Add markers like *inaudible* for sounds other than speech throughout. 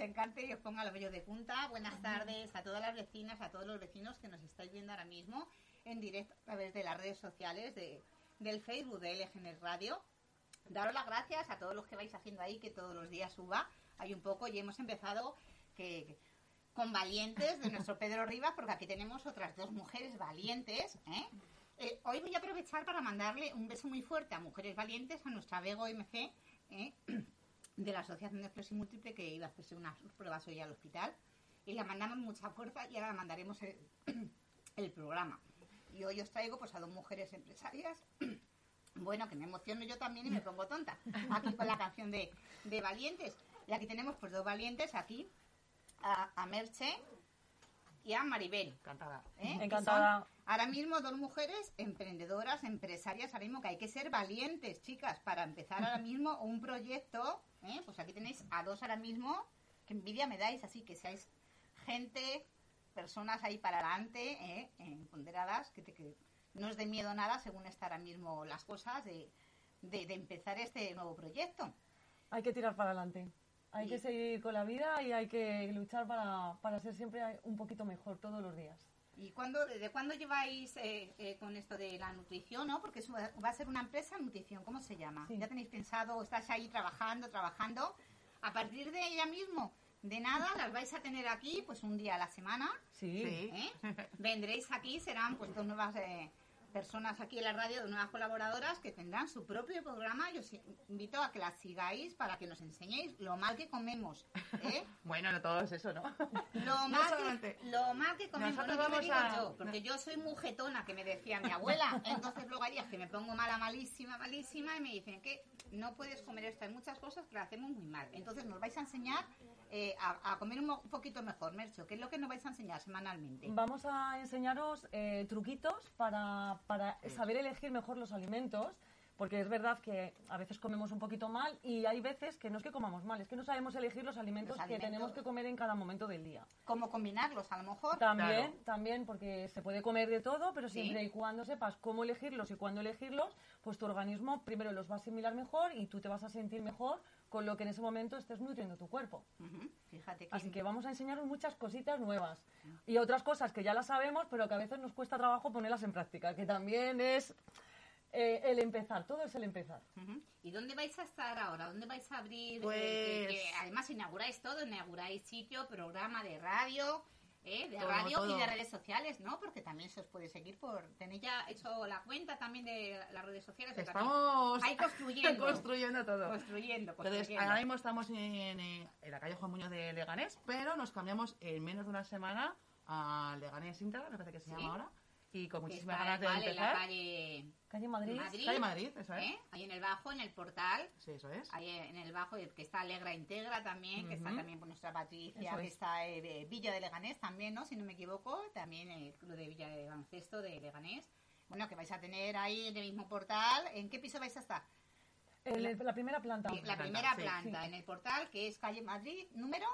os encante y os ponga los vellos de punta. Buenas tardes a todas las vecinas, a todos los vecinos que nos estáis viendo ahora mismo en directo a través de las redes sociales de, del Facebook de LGN Radio. Daros las gracias a todos los que vais haciendo ahí, que todos los días suba. Hay un poco y hemos empezado que, con valientes de nuestro *laughs* Pedro Rivas, porque aquí tenemos otras dos mujeres valientes. ¿eh? Eh, hoy voy a aprovechar para mandarle un beso muy fuerte a Mujeres Valientes, a nuestra Bego MC ¿eh? De la Asociación de Esclerosis Múltiple, que iba a hacerse unas pruebas hoy al hospital. Y la mandamos mucha fuerza y ahora mandaremos el, *clears throat* el programa. Y hoy os traigo pues a dos mujeres empresarias. *clears throat* Bueno, que me emociono yo también y me pongo tonta. Aquí con la canción de, de Valientes. Y aquí tenemos pues dos valientes aquí. A, a Merche y a Maribel. Encantada. ¿eh? Encantada. Ahora mismo dos mujeres emprendedoras, empresarias, ahora mismo que hay que ser valientes, chicas, para empezar ahora *laughs* mismo un proyecto. ¿eh? Pues aquí tenéis a dos ahora mismo, que envidia me dais, así que seáis gente, personas ahí para adelante, ¿eh? empoderadas, que, te- que no os dé miedo nada según están ahora mismo las cosas de, de- de empezar este nuevo proyecto. Hay que tirar para adelante. Hay que seguir con la vida y hay que luchar para, para ser siempre un poquito mejor todos los días. ¿Y cuándo, desde cuándo lleváis eh, eh, con esto de la nutrición, no? Porque va a ser una empresa nutrición, ¿cómo se llama? Sí. ¿Ya tenéis pensado, estás ahí trabajando, trabajando? A partir de ella mismo, de nada, las vais a tener aquí, pues un día a la semana, Sí. Sí. ¿eh? Vendréis aquí, serán pues dos nuevas eh, personas aquí en la radio, dos nuevas colaboradoras que tendrán su propio programa. Yo os invito a que las sigáis para que nos enseñéis lo mal que comemos, ¿eh? *laughs* Bueno, no todo es eso, ¿no? Lo *laughs* mal, que, lo mal que comemos, Nosotros no, vamos a- yo, porque yo soy mujetona, que me decía mi abuela. *laughs* Entonces luego hay días que me pongo mala, malísima, malísima, y me dicen que no puedes comer esto. Hay muchas cosas que lo hacemos muy mal. Entonces nos vais a enseñar eh, a, a comer un poquito mejor, Mercho. ¿Qué es lo que nos vais a enseñar semanalmente? Vamos a enseñaros eh, truquitos para, para saber elegir mejor los alimentos, porque es verdad que a veces comemos un poquito mal y hay veces que no es que comamos mal, es que no sabemos elegir los alimentos, Los que tenemos que comer en cada momento del día. ¿Cómo combinarlos? A lo mejor. También, Claro. también, porque se puede comer de todo, pero Sí. siempre y cuando sepas cómo elegirlos y cuándo elegirlos, pues tu organismo primero los va a asimilar mejor y tú te vas a sentir mejor con lo que en ese momento estés nutriendo tu cuerpo. Fíjate que... Así que vamos a enseñaros muchas cositas nuevas y otras cosas que ya las sabemos, pero que a veces nos cuesta trabajo ponerlas en práctica, que también es eh, el empezar, todo es el empezar. ¿Y dónde vais a estar ahora? ¿Dónde vais a abrir? Pues- eh, que- que además inauguráis todo, inauguráis sitio, programa de radio, ¿eh? de Todo, radio todo. y de redes sociales, ¿no? Porque también se os puede seguir por... ¿Tenéis ya hecho la cuenta también de las redes sociales? Estamos Ahí construyendo. *laughs* construyendo todo. Construyendo, Entonces, ahora mismo estamos en, eh, en la calle Juan Muñoz de Leganés, pero nos cambiamos en menos de una semana a Leganés Íntegra, me parece que se Sí. llama ahora, y con muchísimas está ganas de igual en la empezar. calle Calle Madrid. Madrid, Calle Madrid, eso es. ¿eh? ahí en el bajo, en el portal, Sí, eso es. Ahí en el bajo, que está Alegra Integra también, que está también por nuestra Patricia, Eso que es. está eh, de Villa de Leganés también, ¿no? Si no me equivoco, también el Club de Villa de Baloncesto de Leganés. Bueno, que vais a tener ahí en el mismo portal. ¿En qué piso vais a estar? El- la primera planta. La planta, primera sí, planta, sí. en el portal, que es calle Madrid, número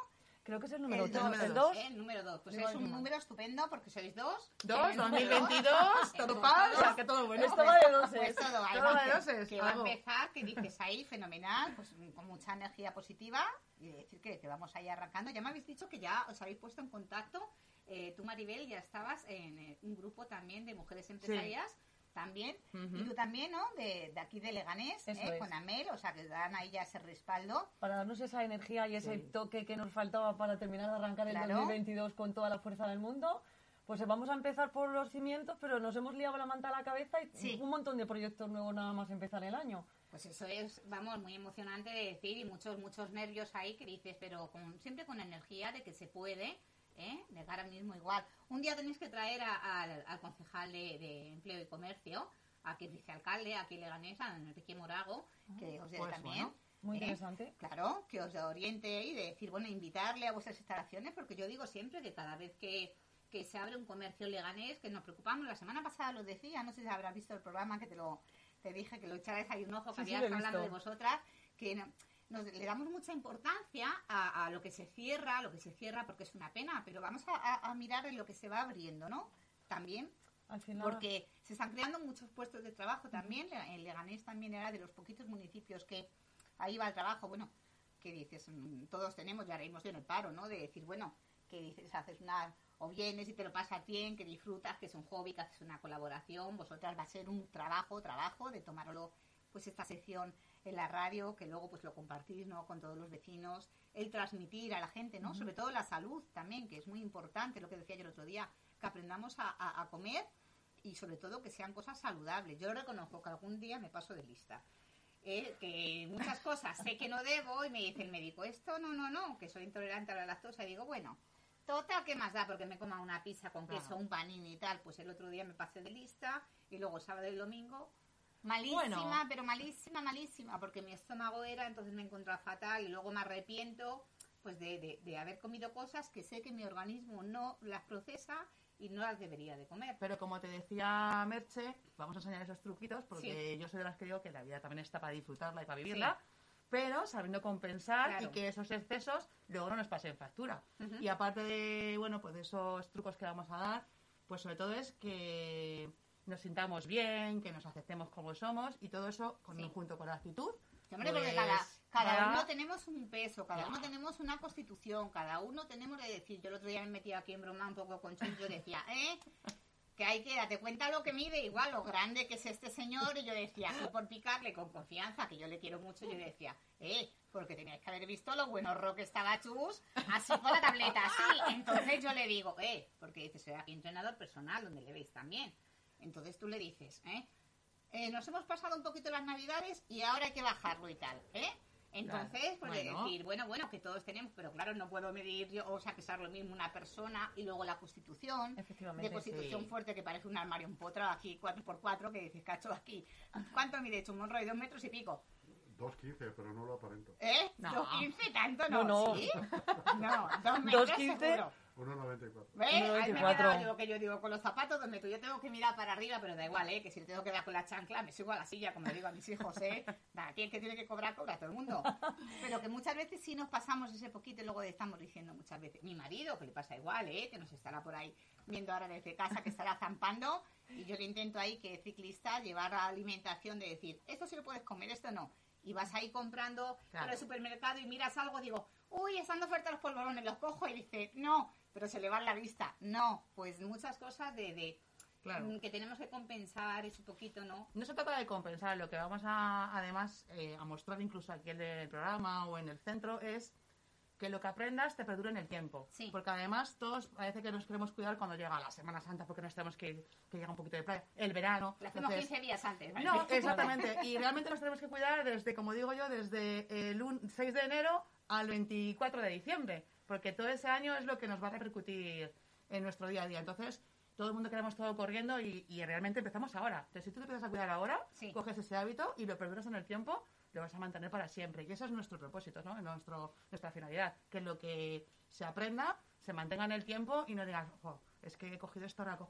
Creo que es el número el 3. dos, número El dos. 2. ¿eh? El número 2. Pues es un número estupendo porque sois dos. Dos, El número 2022, El todo paz, o sea, que todo bueno. Esto va de doses. Pues todo, va, de que- doses, que va a empezar, que dices ahí, fenomenal, pues con mucha energía positiva y decir que, que vamos ahí arrancando. Ya me habéis dicho que ya os habéis puesto en contacto, eh, tú Maribel ya estabas en eh, un grupo también de mujeres empresarias. También, Ujú. y tú también, ¿no? De, de aquí de Leganés, ¿eh? es. con Amel, o sea, que dan ahí ya ese respaldo. Para darnos esa energía y ese Sí. toque que nos faltaba para terminar de arrancar el Claro. 2022 con toda la fuerza del mundo. Pues eh, vamos a empezar por los cimientos, pero nos hemos liado la manta a la cabeza y Sí. un montón de proyectos nuevos nada más empezar el año. Pues eso es, vamos, muy emocionante de decir y muchos, muchos nervios ahí que dices, pero con, siempre con energía de que se puede, ¿eh? De cara mismo igual. Un día tenéis que traer a- al, al concejal de, de Empleo y Comercio, aquí el vicealcalde, aquí Leganés, a Enrique Morago, que os dé Pues también. bueno, Muy ¿eh? interesante. Claro, que os oriente y de decir, bueno, invitarle a vuestras instalaciones, porque yo digo siempre que cada vez que, que se abre un comercio leganés, que nos preocupamos, la semana pasada lo decía, no sé si habrás visto el programa que te lo te dije que lo echarais ahí un ojo, que Sí, habías hablando de vosotras, que no- nos, le damos mucha importancia a, a lo que se cierra, a lo que se cierra porque es una pena, pero vamos a, a- a mirar en lo que se va abriendo, ¿no? También, Al final, porque se están creando muchos puestos de trabajo también. En Leganés también era de los poquitos municipios que ahí va el trabajo, bueno, que dices, mm, todos tenemos, ya haremos en el paro, ¿no? De decir, bueno, que dices, haces una, o vienes y te lo pasas bien, que disfrutas, que es un hobby, que haces una colaboración, vosotras va a ser un trabajo, trabajo de tomarlo, pues esta sección en la radio, que luego pues lo compartís, ¿no? Con todos los vecinos, el transmitir a la gente, ¿no? Sobre todo la salud también, que es muy importante, lo que decía yo el otro día, que aprendamos a, a- a comer y sobre todo que sean cosas saludables. Yo reconozco que algún día me paso de lista. Eh, que muchas cosas sé que no debo y me dice el médico, esto no, no, no, que soy intolerante a la lactosa. Y digo, bueno, total, ¿qué más da? Porque me coma una pizza con queso, Claro. un panini y tal. Pues el otro día me pasé de lista y luego sábado y domingo, malísima, Bueno. pero malísima, malísima, porque mi estómago era, entonces me encontraba fatal y luego me arrepiento pues de, de- de haber comido cosas que sé que mi organismo no las procesa y no las debería de comer. Pero como te decía Merche, vamos a enseñar esos truquitos porque yo soy de las que digo que la vida también está para disfrutarla y para vivirla, pero sabiendo compensar Claro. y que esos excesos luego no nos pasen factura. Y aparte de, bueno, pues de esos trucos que vamos a dar, pues sobre todo es que nos sintamos bien, que nos aceptemos como somos y todo eso con, Sí. junto con la actitud. Hombre, pues, cada, cada para- uno tenemos un peso, cada uno tenemos una constitución, cada uno tenemos de decir, yo el otro día me metí aquí en broma un poco con Chun, yo decía, *laughs* ¿eh? Que hay que date cuenta lo que mide, igual lo grande que es este señor, y yo decía, y por picarle con confianza, que yo le quiero mucho, yo decía, eh, porque teníais que haber visto lo bueno ro que estaba Chus, así con la tableta, así. Entonces yo le digo, eh, porque dice, soy aquí entrenador personal, donde le veis también. Entonces tú le dices, ¿eh? eh, nos hemos pasado un poquito las navidades y ahora hay que bajarlo y tal, ¿eh? Entonces, Claro, pues de bueno. decir, bueno, bueno, que todos tenemos, pero claro, no puedo medir yo, o sea, que sea lo mismo una persona y luego la constitución, Efectivamente, de constitución sí. fuerte que parece un armario empotrado aquí, 4x4, que dices, cacho, aquí, ¿cuánto mide hecho un monro de dos metros y pico? 2.15, pero no lo aparento. ¿Eh? No. ¿2.15 tanto? No, No, no. ¿sí? No, dos metros 2.15. seguro. 1.94. ¿Ves? Ahí me he 1,24. quedado yo, que yo digo, con los zapatos dos metros. Yo tengo que mirar para arriba, pero da igual, ¿eh? Que si le tengo que dar con la chancla, me subo a la silla, como le digo a mis hijos, ¿eh? Da, aquí el que tiene que cobrar, cobra todo el mundo. Pero que muchas veces sí nos pasamos ese poquito y luego estamos diciendo muchas veces. Mi marido, que le pasa igual, ¿eh? Que nos estará por ahí viendo ahora desde casa, que estará zampando. Y yo le intento ahí, que ciclista, llevar a alimentación de decir, esto sí lo puedes comer, esto no. Y vas ahí comprando Claro. en el supermercado y miras algo, digo, uy, están de oferta los polvorones, los cojo y dice, no, pero se le va la vista. No, pues muchas cosas de, de Claro. mm, que tenemos que compensar ese poquito, ¿no? No se trata de compensar, lo que vamos a, además, eh, a mostrar incluso aquí en el programa o en el centro es que lo que aprendas te perdure en el tiempo. Sí. Porque además todos parece que nos queremos cuidar cuando llega la Semana Santa porque nos tenemos que ir, que llega un poquito de playa, el verano. Lo hacemos entonces- 15 días antes. *laughs* ¿vale? No, exactamente. Y realmente nos tenemos que cuidar desde, como digo yo, desde el un- 6 de enero al 24 de diciembre, porque todo ese año es lo que nos va a repercutir en nuestro día a día. Entonces, todo el mundo queremos todo corriendo y, y realmente empezamos ahora. Entonces, si tú te empiezas a cuidar ahora, Sí. coges ese hábito y lo perduras en el tiempo, lo vas a mantener para siempre. Y ese es nuestro propósito, ¿no? Nuestro, nuestra finalidad. Que lo que se aprenda se mantenga en el tiempo y no digas, "Jo, es que he cogido esto ahora. co-".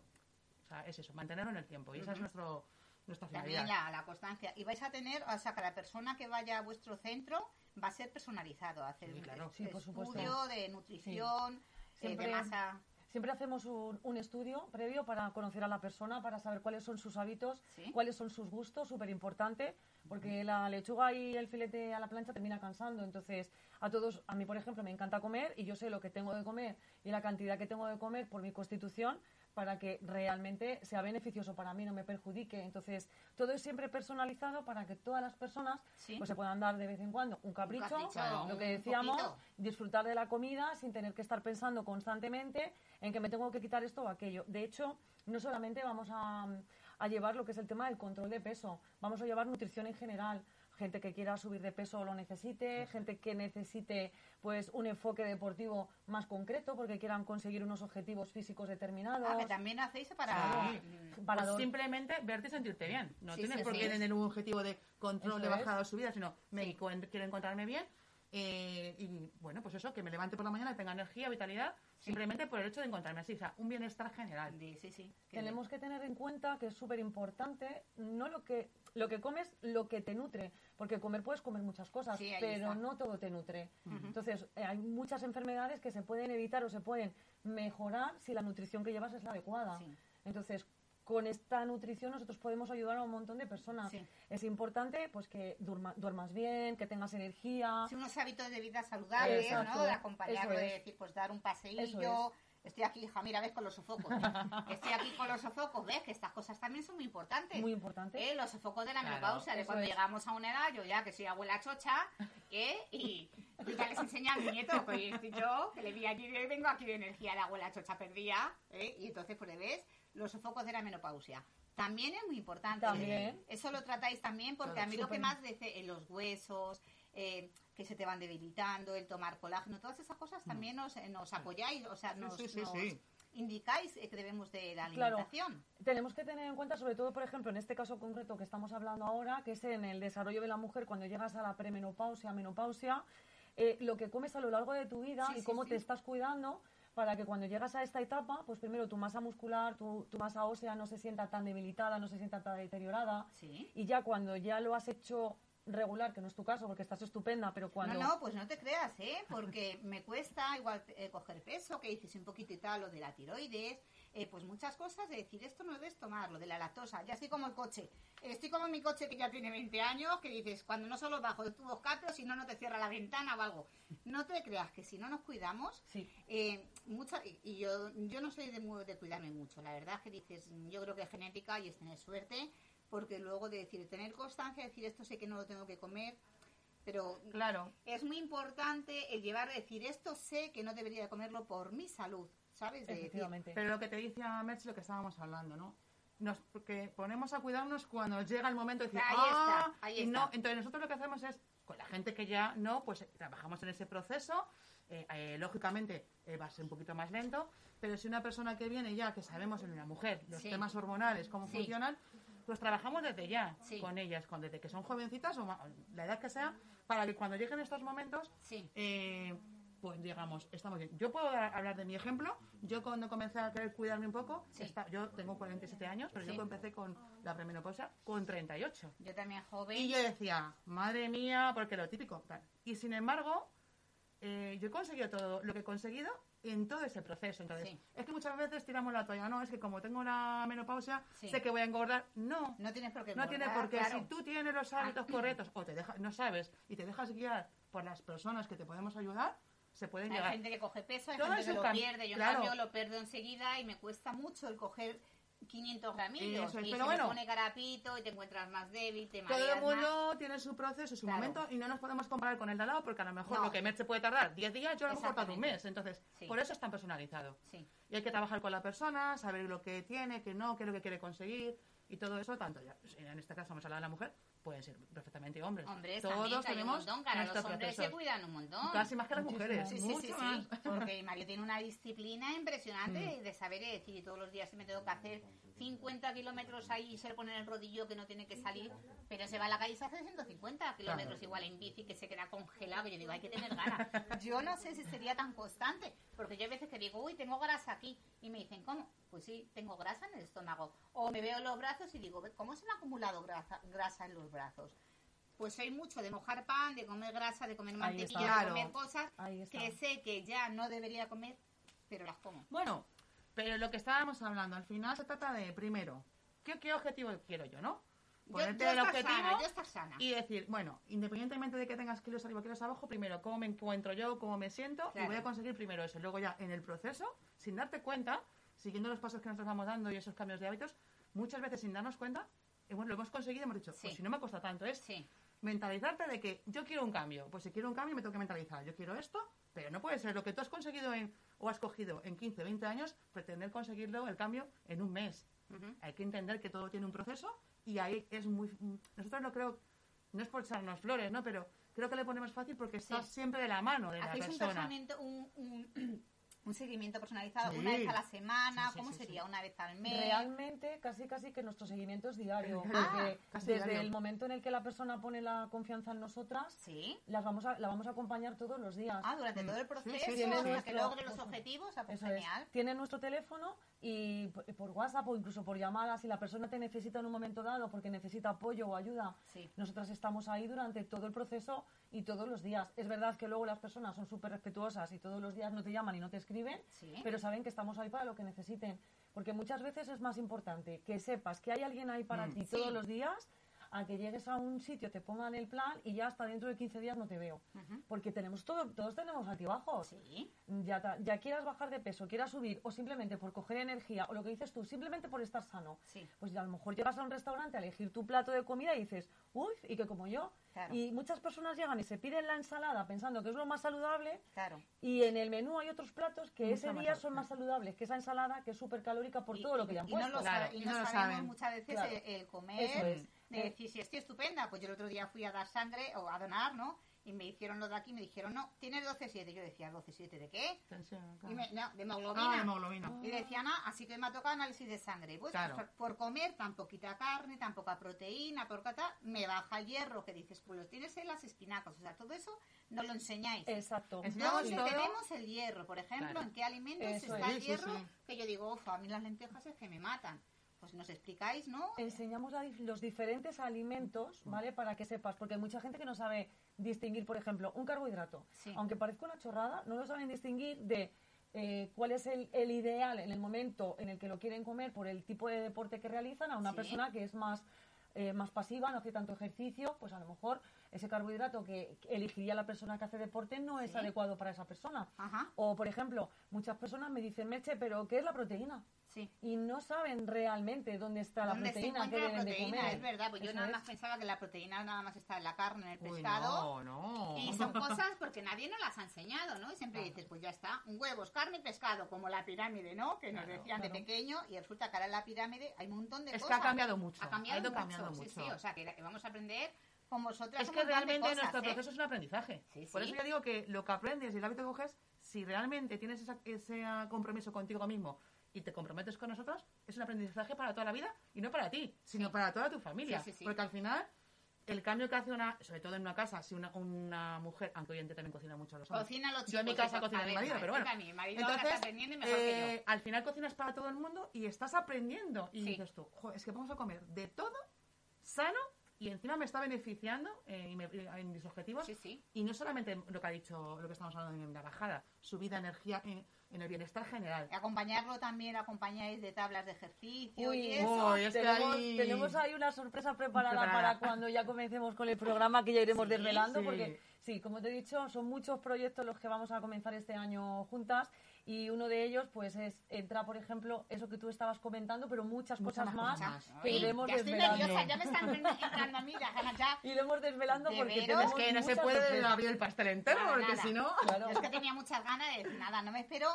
O sea, es eso, mantenerlo en el tiempo. Y esa es nuestro, nuestra También finalidad. la, la constancia. Y vais a tener, o sea, cada persona que vaya a vuestro centro va a ser personalizado, a hacer Sí, un claro. es- Sí, por supuesto. estudio de nutrición, eh, Siempre- de masa. Siempre hacemos un, un estudio previo para conocer a la persona, para saber cuáles son sus hábitos, Sí. cuáles son sus gustos, súper importante, porque la lechuga y el filete a la plancha termina cansando. Entonces, a todos, a mí por ejemplo, me encanta comer y yo sé lo que tengo de comer y la cantidad que tengo de comer por mi constitución para que realmente sea beneficioso para mí, no me perjudique. Entonces, todo es siempre personalizado para que todas las personas Sí. pues, se puedan dar de vez en cuando un capricho, capricho, lo que decíamos, poquito. disfrutar de la comida sin tener que estar pensando constantemente en que me tengo que quitar esto o aquello. De hecho, no solamente vamos a, a llevar lo que es el tema del control de peso, vamos a llevar nutrición en general. Gente que quiera subir de peso o lo necesite, gente que necesite pues un enfoque deportivo más concreto porque quieran conseguir unos objetivos físicos determinados. Ah, que también hacéis para... Sí. Mm, Para Pues simplemente verte y sentirte bien. No Sí, tienes sí, por sí. qué tener un objetivo de control Eso de es. bajada o subida, sino me quiero encontrarme bien. eh, y bueno, pues eso, que me levante por la mañana y tenga energía, vitalidad, simplemente por el hecho de encontrarme así. O sea, un bienestar general. Sí, sí, sí. Tenemos que tener en cuenta que es súper importante no lo que lo que comes, lo que te nutre, porque comer puedes comer muchas cosas, Sí, pero está. no todo te nutre. Entonces, eh, hay muchas enfermedades que se pueden evitar o se pueden mejorar si la nutrición que llevas es la adecuada. Sí. Entonces, con esta nutrición nosotros podemos ayudar a un montón de personas. Sí. Es importante pues que durma- duermas bien, que tengas energía. Sí, unos hábitos de vida saludables, Exacto, ¿no? De acompañarlo, eso de es. decir, pues dar un paseillo. Eso Estoy aquí, hija, mira, ves con los sofocos. ¿eh? *laughs* Estoy aquí con los sofocos, ves que estas cosas también son muy importantes. Muy importante. ¿eh? Los sofocos de la Claro, menopausia, de cuando es. llegamos a una edad, yo ya que soy abuela chocha, ¿eh? y yo ya les enseñé a mi nieto, pues estoy yo, que le vi allí y vengo aquí de energía de abuela chocha perdida, ¿eh? y entonces, pues ves, los sofocos de la menopausia. También es muy importante. También. Eso lo tratáis también porque a mí lo que más dice en los huesos, eh, que se te van debilitando, el tomar colágeno, todas esas cosas también nos, nos apoyáis, o sea, nos, sí, sí, nos sí. indicáis que debemos de la Claro. alimentación. Tenemos que tener en cuenta, sobre todo, por ejemplo, en este caso concreto que estamos hablando ahora, que es en el desarrollo de la mujer cuando llegas a la premenopausia, menopausia, eh, lo que comes a lo largo de tu vida y cómo te estás cuidando para que cuando llegas a esta etapa, pues primero tu masa muscular, tu, tu masa ósea no se sienta tan debilitada, no se sienta tan deteriorada. Sí. Y ya cuando ya lo has hecho regular, que no es tu caso porque estás estupenda, pero cuando... No, no, pues no te creas, ¿eh? Porque me cuesta igual eh, coger peso, que dices un poquito y tal, lo de la tiroides, eh, pues muchas cosas de decir esto no debes tomar, lo de la lactosa, ya estoy como el coche, estoy como mi coche que ya tiene 20 años, que dices, cuando no solo bajo de tubos capios, si no, no te cierra la ventana o algo. No te creas que si no nos cuidamos, Sí. eh, mucha, y- yo, yo no soy de, de cuidarme mucho, la verdad que dices, yo creo que es genética y es tener suerte, porque luego de decir, tener constancia, decir esto sé que no lo tengo que comer, pero Claro. es muy importante el llevar a decir esto sé que no debería de comerlo por mi salud, ¿sabes? De decir. Pero lo que te decía Merch, lo que estábamos hablando, ¿no? Nos porque ponemos a cuidarnos cuando llega el momento de decir, Ahí ah, está, ahí y está. no. Entonces nosotros lo que hacemos es, con la gente que ya no, pues trabajamos en ese proceso. eh, eh, lógicamente eh, va a ser un poquito más lento, pero si una persona que viene ya, que sabemos en una mujer los Sí. temas hormonales, cómo Sí. funcionan, pues trabajamos desde ya Sí. con ellas, con, desde que son jovencitas o la edad que sea, para que cuando lleguen estos momentos pues digamos, estamos bien. Yo puedo dar- hablar de mi ejemplo. Yo cuando comencé a querer cuidarme un poco, Sí. esta- yo tengo 47 años, pero Sí. yo empecé con la premenopausia con 38. yo también joven. Y yo decía, madre mía, porque lo típico. tal. Y sin embargo, eh, yo he conseguido todo lo que he conseguido en todo ese proceso. Entonces, Sí. es que muchas veces tiramos la toalla, no, es que como tengo la menopausia, Sí. sé que voy a engordar. No, no tienes por qué no tiene engordar, por qué. claro. Si tú tienes los hábitos correctos o te no sabes y te dejas guiar por las personas que te podemos ayudar, se pueden Hay llegar. gente que coge peso, hay Todo gente que lo pierde. Yo en cambio lo pierdo enseguida y me cuesta mucho el coger 500 gramillos. Eso es, y pero se bueno. pone carapito y te encuentras más débil, te Todo el más. mundo tiene su proceso, su Claro. momento, y no nos podemos comparar con el de al lado, porque a lo mejor No. lo que Merche puede tardar 10 días, yo a lo mejor tardo un mes. Entonces, Sí. por eso es tan personalizado. Sí, Y hay que trabajar con la persona, saber lo que tiene, qué no, qué es lo que quiere conseguir, y todo eso, tanto ya, en este caso vamos a hablar de la mujer, pueden ser perfectamente hombres. hombres Todos también, hay un tenemos montón, ahora los hombres se cuidan un montón. Casi más que las mujeres, Sí, sí, mucho sí, más. sí. Porque Mario tiene una disciplina impresionante de saber decir, y todos los días se me tengo que hacer 50 kilómetros ahí y se le pone el rodillo que no tiene que salir, pero se va a la calle y se hace 150 kilómetros igual en bici que se queda congelado. Y yo digo, hay que tener ganas. Yo no sé si sería tan constante, porque yo hay veces que digo, uy, tengo grasa aquí. Y me dicen, ¿cómo? Pues sí, tengo grasa en el estómago. O me veo los brazos y digo, ¿cómo se me ha acumulado grasa, grasa en los brazos? Pues soy mucho de mojar pan, de comer grasa, de comer mantequilla, de comer cosas que sé que ya no debería comer, pero las como. Bueno, pero lo que estábamos hablando, al final se trata de, primero, ¿qué, qué objetivo quiero yo, no? Ponerte yo el objetivo sana, yo estar sana. y decir, bueno, independientemente de que tengas kilos arriba kilos abajo, primero, cómo me encuentro yo, cómo me siento, y voy a conseguir primero eso. Luego ya, en el proceso, sin darte cuenta, siguiendo los pasos que nosotros vamos dando y esos cambios de hábitos, muchas veces sin darnos cuenta, eh, bueno, lo hemos conseguido y hemos dicho, Sí. pues si no me cuesta tanto, es Sí, mentalizarte de que yo quiero un cambio. Pues si quiero un cambio me tengo que mentalizar. Yo quiero esto, pero no puede ser lo que tú has conseguido en, o has cogido en 15, 20 años, pretender conseguirlo el cambio en un mes. Hay que entender que todo tiene un proceso y ahí es muy... Nosotros no creo, no es por echarnos flores, ¿no? Pero creo que le ponemos fácil porque estás Sí. siempre de la mano de la ¿Hacéis un persona. un, un, un seguimiento personalizado Sí. una vez a la semana? Sí, sí, ¿Cómo sí, sería? sí. ¿Una vez al mes? Realmente, casi casi que nuestro seguimiento es diario. Ah, porque casi desde diario. el momento en el que la persona pone la confianza en nosotras, Sí. las vamos a, la vamos a acompañar todos los días. Ah, durante Mm. todo el proceso, sí, sí, hasta sí. que Nuestro- logre los objetivos, ah, pues Eso es. genial. Tiene nuestro teléfono y por, por WhatsApp o incluso por llamada, si la persona te necesita en un momento dado porque necesita apoyo o ayuda, Sí. nosotras estamos ahí durante todo el proceso y todos los días. Es verdad que luego las personas son súper respetuosas y todos los días no te llaman y no te escriben, Sí. pero saben que estamos ahí para lo que necesiten. Porque muchas veces es más importante que sepas que hay alguien ahí para Mm. ti todos los días a que llegues a un sitio, te pongan el plan y ya hasta dentro de 15 días no te veo. Porque tenemos todo, todos tenemos altibajos. Sí. Ya, ya quieras bajar de peso, quieras subir o simplemente por coger energía o lo que dices tú, simplemente por estar sano. Sí. Pues ya a lo mejor llegas a un restaurante a elegir tu plato de comida y dices, uy, y que como yo. Claro. Y muchas personas llegan y se piden la ensalada pensando que es lo más saludable Claro. y en el menú hay otros platos que Mucho ese día son más saludables que esa ensalada que es súper calórica por Y- todo lo que le han y no puesto. lo, Claro, sabe- y y no no lo sabemos saben. muchas veces Claro. el, el comer, Eso es. De decir, si estoy estupenda, pues yo el otro día fui a dar sangre o a donar, ¿no? Y me hicieron lo de aquí, me dijeron, no, tienes 12,7. Yo decía, ¿12,7 de qué? Tensión, Y me- no, de Ah, hemoglobina. hemoglobina. Y decían, ah, así que me ha tocado análisis de sangre. Pues Claro. por, por comer tan poquita carne, tan poca proteína, por tal, me baja el hierro, que dices, pues lo tienes en las espinacas. O sea, todo eso no lo enseñáis. Exacto. ¿Dónde todo. tenemos el hierro? Por ejemplo, Claro. ¿en qué alimentos Eso está es. el sí, hierro? sí. Que yo digo, "Uf, a mí las lentejas es que me matan. Pues nos explicáis, ¿no? enseñamos la los diferentes alimentos, ¿vale? Para que sepas, porque hay mucha gente que no sabe distinguir, por ejemplo, un carbohidrato. Sí. Aunque parezca una chorrada, no lo saben distinguir de eh, cuál es el, el ideal en el momento en el que lo quieren comer por el tipo de deporte que realizan a una Sí. persona que es más eh, más pasiva, no hace tanto ejercicio, pues a lo mejor ese carbohidrato que que elegiría la persona que hace deporte no es Sí. adecuado para esa persona. Ajá, O, por ejemplo, muchas personas me dicen, Meche, ¿pero qué es la proteína? Sí. y no saben realmente dónde está la ¿Dónde se proteína que encuentra la deben de proteína? comer. Es verdad, pues yo nada es. más pensaba que la proteína nada más está en la carne, en el Uy, pescado. no, no. Y son cosas porque nadie nos las ha enseñado, ¿no? Y siempre dices, pues ya está, huevos, carne y pescado, como la pirámide, ¿no? Que nos Claro, decían de pequeño, y resulta que ahora en la pirámide hay un montón de Es que cosas. ha cambiado mucho, Ha cambiado ha ido mucho, cambiando sí, mucho. sí, o sea, que que vamos a aprender con vosotras Es que realmente cosas, nuestro ¿eh? proceso es un aprendizaje. Sí, Por eso yo digo que lo que aprendes y el hábito que coges, si realmente tienes esa- ese compromiso contigo mismo y te comprometes con nosotros, es un aprendizaje para toda la vida y no para ti, sino Sí. para toda tu familia. Sí, sí. Porque al final, el cambio que hace una, sobre todo en una casa, si una, una mujer, aunque hoy en día también cocina mucho los hombres. Cocina los Yo en mi chicos, casa eso, cocina a mi marido, pero bueno. mi marido Entonces, aprendiendo mejor que eh, al final cocinas para todo el mundo y estás aprendiendo. Y dices tú, "Jo, es que vamos a comer de todo, sano, y encima me está beneficiando eh, y me- en mis yo. objetivos. Sí, sí. Y no solamente lo que ha dicho, lo que estamos hablando en la bajada, subida energía en, en el bienestar general. Acompañarlo también, acompañáis de tablas de ejercicio Uy, y eso. Uy, es que tenemos, ahí- tenemos ahí una sorpresa preparada, Preparada. para cuando ya comencemos con el programa que ya iremos Sí, desvelando, sí. porque sí, como te he dicho, son muchos proyectos los que vamos a comenzar este año juntas y uno de ellos pues es entra, por ejemplo, eso que tú estabas comentando, pero muchas Muchas cosas más más, que Uy, iremos ya estoy desvelando. nerviosa, ya me están entrando a mí las ganas ya. Iremos *laughs* desvelando ¿De porque Es que no se puede abrir el pastel entero, porque si no... Claro. Es que tenía muchas ganas de decir nada, no me espero,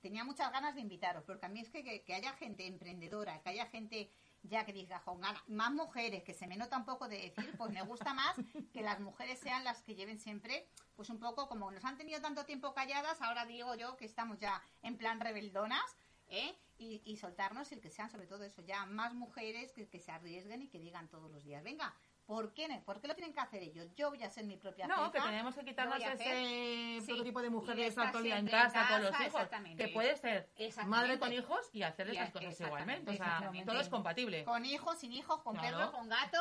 tenía muchas ganas de invitaros, porque a mí es que, que, que haya gente emprendedora, que haya gente ya que diga con ganas, más mujeres, que se me nota un poco de decir, pues me gusta más que las mujeres sean las que lleven siempre, pues un poco como nos han tenido tanto tiempo calladas, ahora digo yo que estamos ya en plan rebeldonas, ¿eh? Y, y soltarnos y que sean sobre todo eso, ya más mujeres que, que se arriesguen y que digan todos los días, venga, ¿por qué, no? ¿por qué lo tienen que hacer ellos? Yo voy a ser mi propia No, que tenemos que quitarnos ese prototipo de mujer de día en siempre en casa con los casa, hijos. exactamente. Que puede ser madre con hijos y hacer esas cosas igualmente. O sea, todo es compatible. Con hijos, sin hijos, con perro, con gato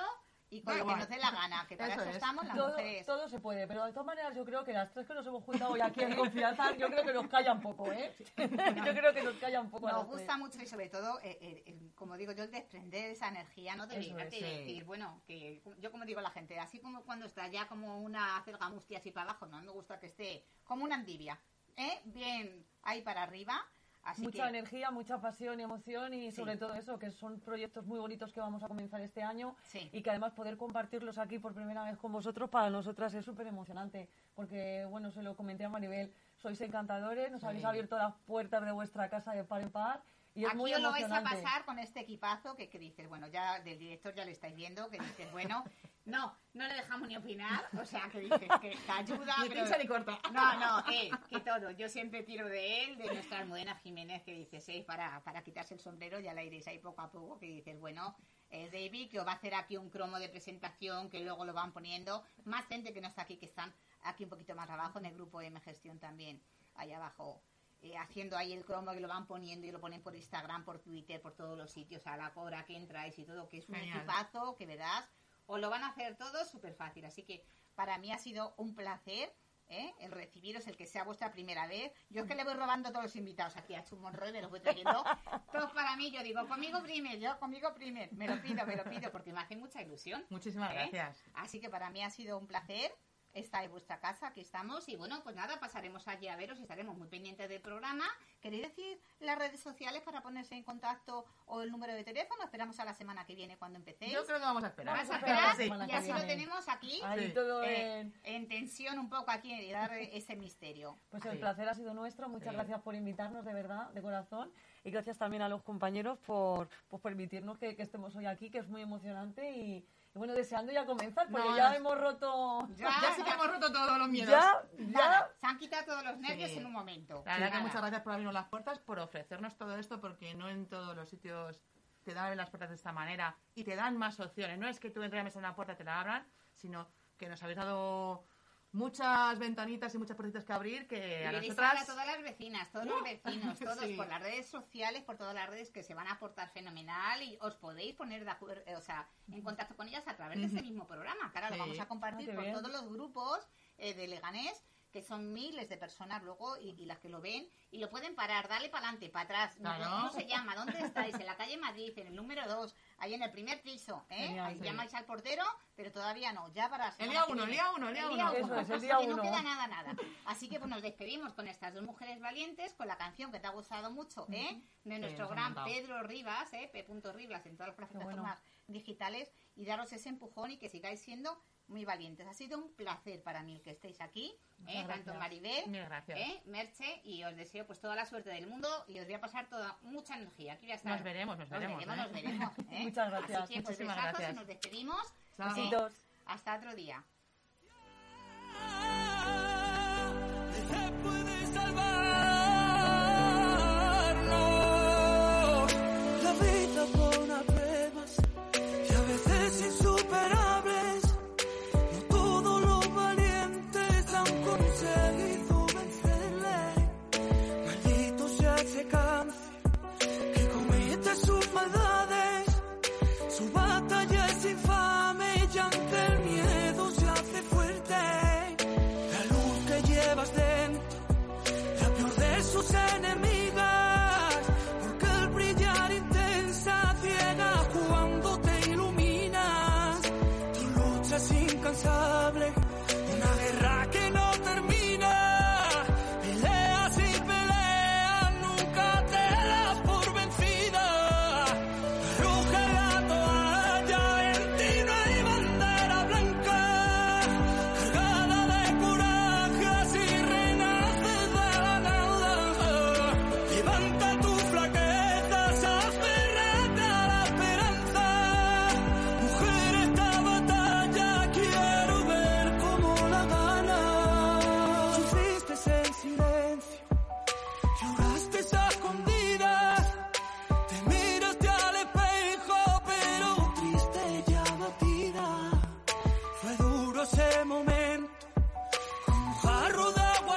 y con lo que nos dé la gana, que para Eso eso, es. estamos las Todo, mujeres. todo se puede, pero de todas maneras yo creo que las tres que nos hemos juntado hoy aquí en confianza, yo creo que nos calla un poco, ¿eh? yo creo que nos calla un poco a Nos tres. gusta mucho y sobre todo, eh, eh, el- como digo yo, el desprender esa energía, ¿no? De es, y sí. decir, bueno, que yo como digo a la gente, así como cuando está ya como una celga mustia así para abajo, no me gusta que esté como una endivia, ¿eh? Bien ahí para arriba. Así mucha que, energía, mucha pasión y emoción y Sí. sobre todo eso, que son proyectos muy bonitos que vamos a comenzar este año Sí. y que además poder compartirlos aquí por primera vez con vosotros para nosotras es súper emocionante porque, bueno, se lo comenté a Maribel, sois encantadores, nos Sí. habéis abierto las puertas de vuestra casa de par en par y es Aquí muy os lo vais a pasar con este equipazo que, que dices, bueno, ya del director ya le estáis viendo, que dices, bueno, *laughs* no, no le dejamos ni opinar, o sea, que dices *laughs* que te ayuda, Ni pero- pincha ni corta. No, no, él, que todo. Yo siempre tiro de él, de nuestra Almudena Jiménez, que dices, eh, para, para quitarse el sombrero, ya la iréis ahí poco a poco, que dices, bueno, es David, que os va a hacer aquí un cromo de presentación, que luego lo van poniendo. Más gente que no está aquí, que están aquí un poquito más abajo, en el grupo M Gestión también, ahí abajo. Eh, haciendo ahí el cromo que lo van poniendo y lo ponen por Instagram, por Twitter, por todos los sitios, a la hora que entráis y todo, que es un Genial. equipazo, que verás, os lo van a hacer todo súper fácil. Así que para mí ha sido un placer. ¿eh? El recibiros, el que sea vuestra primera vez. Yo es que le voy robando todos los invitados aquí a Chumorro y me los voy trayendo. Todos para mí, yo digo, conmigo primer, yo conmigo primer. Me lo pido, me lo pido, porque me hace mucha ilusión. Muchísimas ¿eh? gracias. Así que para mí ha sido un placer estar en vuestra casa, aquí estamos. Y bueno, pues nada, pasaremos allí a veros y estaremos muy pendientes del programa. ¿Queréis decir las redes sociales para ponerse en contacto o el número de teléfono? Esperamos a la semana que viene cuando empecéis. Yo creo que vamos a esperar. Vamos a Vamos a esperar semana y así lo tenemos aquí Ahí Sí. todo eh, en... en tensión un poco aquí y dar ese misterio. Pues Sí. el placer ha sido nuestro. Muchas Sí. gracias por invitarnos, de verdad, de corazón. Y gracias también a los compañeros por pues, permitirnos que, que estemos hoy aquí, que es muy emocionante. Y bueno, deseando ya comenzar, porque No, ya no. hemos roto... Ya, Ya sí que hemos roto todos los miedos. Ya, Nada, ya. se han quitado todos los nervios Sí. en un momento. La verdad que muchas gracias por abrirnos las puertas, por ofrecernos todo esto, porque no en todos los sitios te dan las puertas de esta manera y te dan más opciones. No es que tú entres a una puerta y te la abran, sino que nos habéis dado muchas ventanitas y muchas puertas que abrir que a nosotras... a todas las vecinas, todos los vecinos, *laughs* todos Sí. por las redes sociales, por todas las redes que se van a aportar fenomenal y os podéis poner de acuerdo, o sea, en contacto con ellas a través de este mismo programa. Sí. lo vamos a compartir Ah, por bien. todos los grupos eh, de Leganés que son miles de personas luego y, y las que lo ven y lo pueden parar, darle para adelante, para atrás. Claro. ¿Cómo se llama? ¿Dónde estáis? En la calle Madrid, en el número 2, ahí en el primer piso. ¿eh? Genial, ahí sí. llamáis al portero, pero todavía no, ya para El día uno, el día uno, el día uno. Eso es, el día no queda nada, nada. Así que pues nos despedimos con estas dos mujeres valientes, con la canción que te ha gustado mucho, ¿eh? De nuestro nos ha gran. Pedro Rivas, ¿eh? P. Rivas en todas las Qué bueno. plataformas digitales y daros ese empujón y que sigáis siendo muy valientes. Ha sido un placer para mí el que estéis aquí, ¿eh? Tanto gracias. Maribel, gracias. ¿eh? Merche, y os deseo pues toda la suerte del mundo y os voy a pasar toda mucha energía. Aquí voy a estar. Nos veremos, nos veremos, Nos ¿eh? veremos, nos veremos, ¿eh? Muchas gracias, Así que, pues, muchísimas besazos y gracias. nos despedimos. Besitos. Hasta otro día.